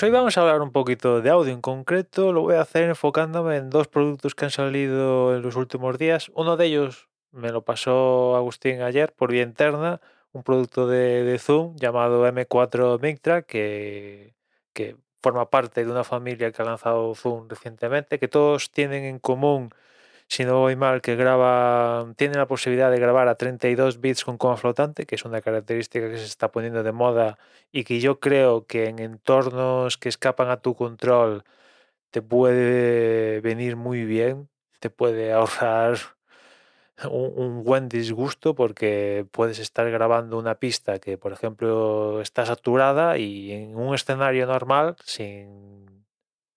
Pues hoy vamos a hablar un poquito de audio. En concreto lo voy a hacer enfocándome en dos productos que han salido en los últimos días. Uno de ellos me lo pasó Agustín ayer por vía interna, un producto de, Zoom llamado M4 Mictra que forma parte de una familia que ha lanzado Zoom recientemente, que todos tienen en común si no voy mal, que graba, tiene la posibilidad de grabar a 32 bits con coma flotante, que es una característica que se está poniendo de moda y que yo creo que en entornos que escapan a tu control te puede venir muy bien, te puede ahorrar un, un, buen disgusto porque puedes estar grabando una pista que, por ejemplo, está saturada y en un escenario normal, sin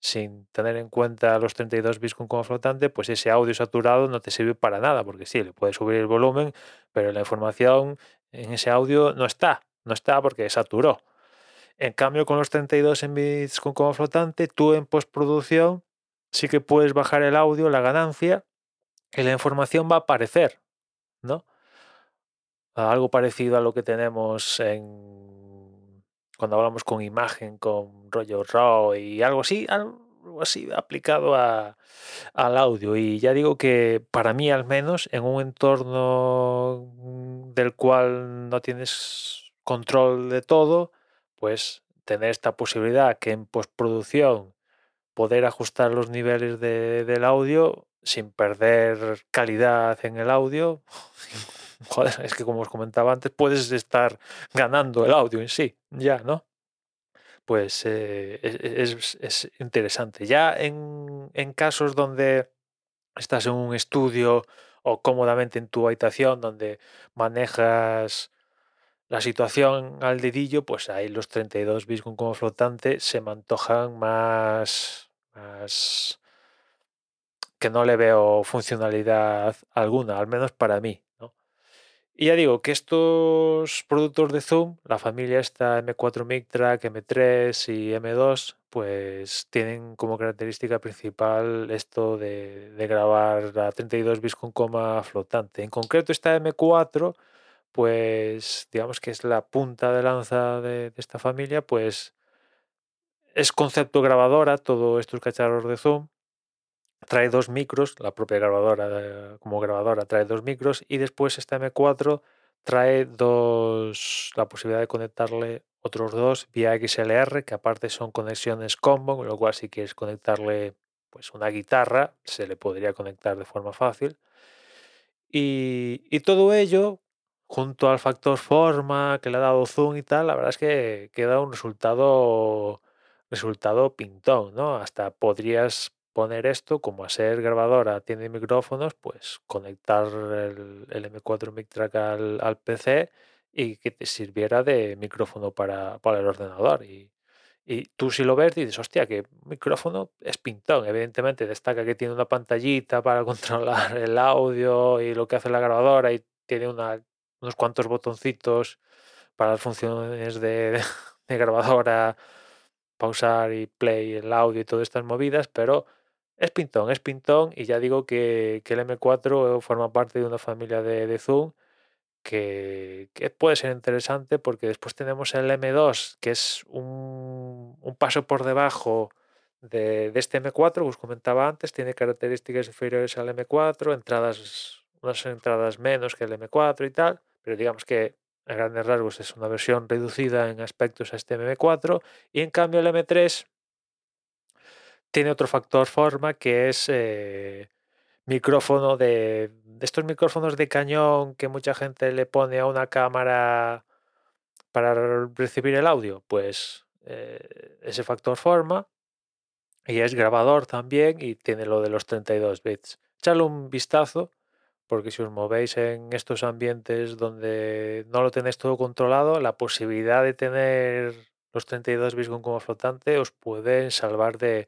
sin tener en cuenta los 32 bits con coma flotante, pues ese audio saturado no te sirve para nada, porque sí, le puedes subir el volumen, pero la información en ese audio no está, no está porque saturó. En cambio, con los 32 bits con coma flotante, tú en postproducción sí que puedes bajar el audio, la ganancia, y la información va a aparecer, ¿no? Algo parecido a lo que tenemos en cuando hablamos con imagen, con rollo RAW y algo así, así aplicado a, al audio. Y ya digo que para mí al menos, en un entorno del cual no tienes control de todo, pues tener esta posibilidad que en postproducción poder ajustar los niveles de, del audio sin perder calidad en el audio. Joder, es que como os comentaba antes, puedes estar ganando el audio en sí, ya, ¿no? Pues eh, es, es, interesante. Ya en, en casos donde estás en un estudio o cómodamente en tu habitación donde manejas la situación al dedillo, pues ahí los 32 bits con como flotante se me antojan más que no le veo funcionalidad alguna, al menos para mí. Y ya digo que estos productos de Zoom, la familia esta M4 Mic Track, M3 y M2, pues tienen como característica principal esto de, grabar a 32 bits con coma flotante. En concreto esta M4, pues digamos que es la punta de lanza de, de esta familia, pues es concepto grabadora, todos estos cacharros de Zoom trae dos micros, la propia grabadora como grabadora trae dos micros y después esta M4 trae dos, la posibilidad de conectarle otros dos vía XLR, que aparte son conexiones combo, con lo cual si quieres conectarle pues una guitarra, se le podría conectar de forma fácil. Y, y todo ello, junto al factor forma que le ha dado Zoom y tal, la verdad es que queda un resultado resultado pintón, ¿no? Hasta podrías poner esto, como a ser grabadora tiene micrófonos, pues conectar el, M4 Mic Track al, PC y que te sirviera de micrófono para, para el ordenador. Y, y, tú si lo ves dices, hostia, que micrófono es pintón. Evidentemente destaca que tiene una pantallita para controlar el audio y lo que hace la grabadora y tiene una, unos cuantos botoncitos para las funciones de grabadora, pausar y play el audio y todas estas movidas, pero es pintón, es pintón y ya digo que, el M4 forma parte de una familia de, Zoom que, puede ser interesante porque después tenemos el M2 que es un, paso por debajo de, este M4 que os comentaba antes, tiene características inferiores al M4, entradas, unas entradas menos que el M4 y tal, pero digamos que a grandes rasgos es una versión reducida en aspectos a este M4 y en cambio el M3 tiene otro factor forma que es eh, micrófono de, estos micrófonos de cañón que mucha gente le pone a una cámara para recibir el audio. Pues eh, ese factor forma y es grabador también y tiene lo de los 32 bits. Echadle un vistazo porque si os movéis en estos ambientes donde no lo tenéis todo controlado, la posibilidad de tener los 32 bits con como flotante os pueden salvar de,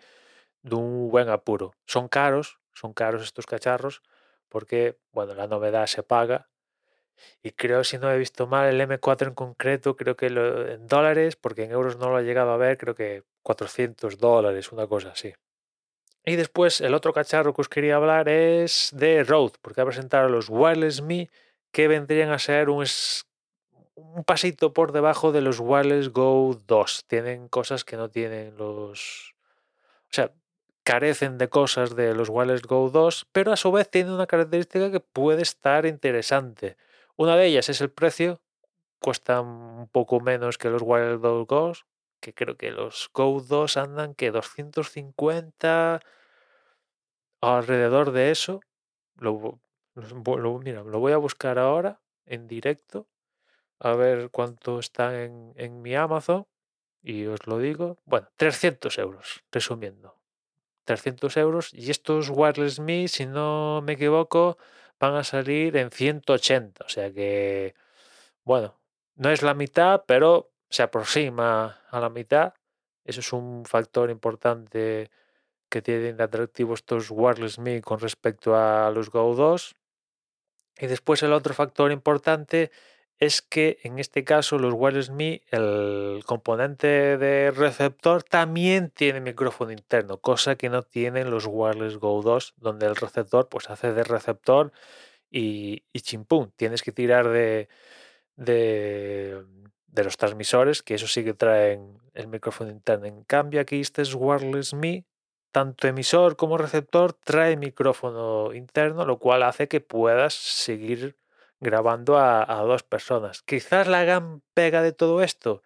de un buen apuro. Son caros, son caros estos cacharros, porque, bueno, la novedad se paga. Y creo, si no he visto mal, el M4 en concreto, creo que en dólares, porque en euros no lo he llegado a ver, creo que 400 dólares, una cosa así. Y después, el otro cacharro que os quería hablar es de Rode, porque ha presentado los Wireless Me, que vendrían a ser un, un pasito por debajo de los Wireless Go 2. Tienen cosas que no tienen los... O sea, carecen de cosas de los Wireless Go 2, pero a su vez tienen una característica que puede estar interesante. Una de ellas es el precio, cuesta un poco menos que los Wireless Go 2, que creo que los Go 2 andan que 250 alrededor de eso. Lo, mira, lo voy a buscar ahora en directo a ver cuánto está en, en mi Amazon y os lo digo. Bueno, 300 euros, resumiendo. 300 euros y estos Wireless Me, si no me equivoco, van a salir en 180. O sea que, bueno, no es la mitad, pero se aproxima a la mitad. Eso es un factor importante que tienen de atractivo estos Wireless Me con respecto a los Go 2. Y después el otro factor importante es que en este caso los Wireless Me, el componente de receptor también tiene micrófono interno, cosa que no tienen los Wireless Go 2, donde el receptor pues hace de receptor y, y chimpum, tienes que tirar de, de, de, los transmisores, que eso sí que traen el micrófono interno. En cambio aquí este es Wireless Me, tanto emisor como receptor trae micrófono interno, lo cual hace que puedas seguir grabando a, dos personas. Quizás la gran pega de todo esto,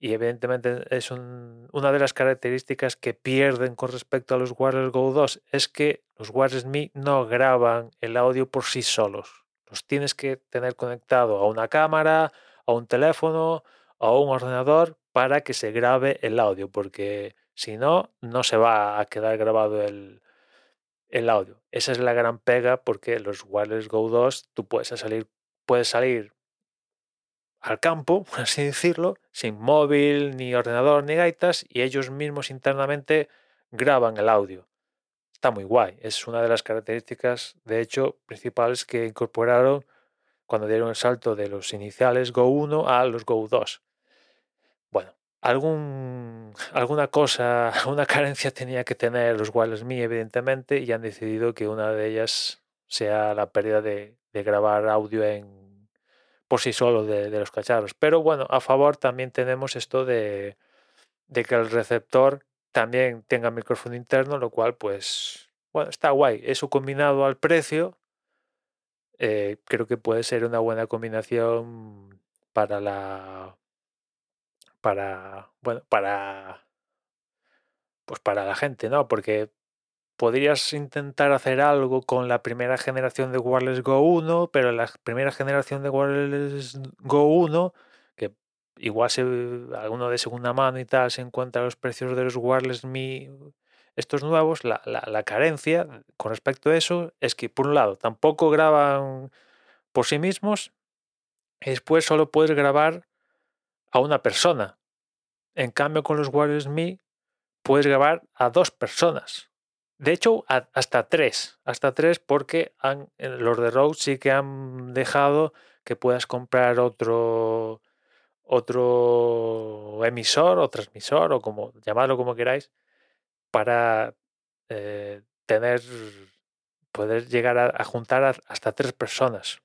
y evidentemente es una de las características que pierden con respecto a los Wireless Go 2, es que los Wireless Me no graban el audio por sí solos. Los tienes que tener conectado a una cámara, a un teléfono, a un ordenador para que se grabe el audio, porque si no, no se va a quedar grabado el, el audio. Esa es la gran pega porque los Wireless Go 2 tú puedes salir, puedes salir al campo, por así decirlo, sin móvil, ni ordenador, ni gaitas, y ellos mismos internamente graban el audio. Está muy guay. Es una de las características, de hecho, principales que incorporaron cuando dieron el salto de los iniciales Go 1 a los Go 2. Algún, alguna cosa, alguna carencia tenía que tener los Wireless Me, evidentemente, y han decidido que una de ellas sea la pérdida de, grabar audio en, por sí solo de, los cacharros. Pero bueno, a favor también tenemos esto de, que el receptor también tenga micrófono interno, lo cual pues, bueno, está guay. Eso combinado al precio, eh, creo que puede ser una buena combinación para la para, bueno, para, pues para la gente, ¿no? Porque podrías intentar hacer algo con la primera generación de Wireless Go 1, pero la primera generación de Wireless Go 1, que igual se, alguno de segunda mano y tal, se encuentra los precios de los Wireless Me, estos nuevos, la, la carencia con respecto a eso es que, por un lado, tampoco graban por sí mismos, y después solo puedes grabar a una persona. En cambio, con los Wireless Me puedes grabar a dos personas. De hecho, hasta tres. Hasta tres porque han, los de Rode sí que han dejado que puedas comprar otro, otro emisor o transmisor o como llamarlo como queráis para eh, tener poder llegar a juntar hasta tres personas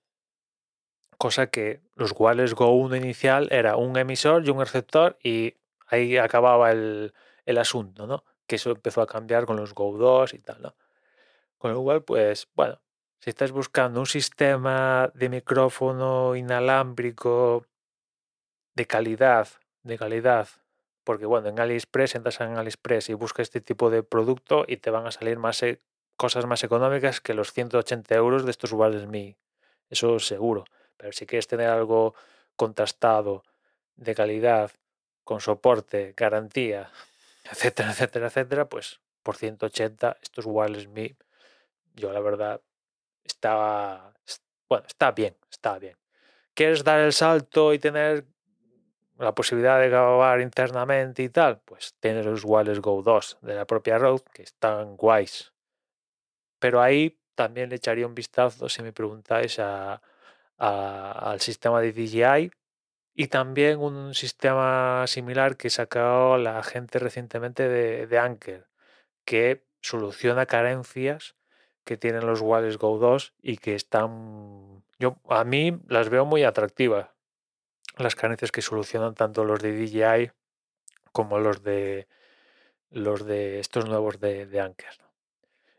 cosa que los Wireless Go 1 inicial era un emisor y un receptor y ahí acababa el, asunto, ¿no? Que eso empezó a cambiar con los Go 2 y tal, ¿no? Con lo cual, pues, bueno, si estás buscando un sistema de micrófono inalámbrico de calidad, de calidad, porque bueno, en AliExpress entras en AliExpress y buscas este tipo de producto y te van a salir más e, cosas más económicas que los 180 euros de estos Wireless Me. Eso seguro. Pero si quieres tener algo contrastado, de calidad, con soporte, garantía, etcétera, etcétera, etcétera, pues por 180 estos wireless Me, yo la verdad estaba, bueno, está bien, está bien. ¿Quieres dar el salto y tener la posibilidad de grabar internamente y tal? Pues tienes los Wireless Go 2 de la propia Rode que están guays. Pero ahí también le echaría un vistazo si me preguntáis a, al sistema de DJI y también un sistema similar que sacó la gente recientemente de, Anker, que soluciona carencias que tienen los Wireless Go 2 y que están, yo a mí las veo muy atractivas. las carencias que solucionan tanto los de DJI como los de los de estos nuevos de Anker.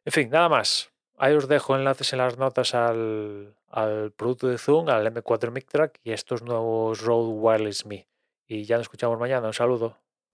En fin, nada más. Ahí os dejo enlaces en las notas al, al producto de Zoom, al M4 Mic Track y estos nuevos Rode Wireless Me. Y ya nos escuchamos mañana. Un saludo.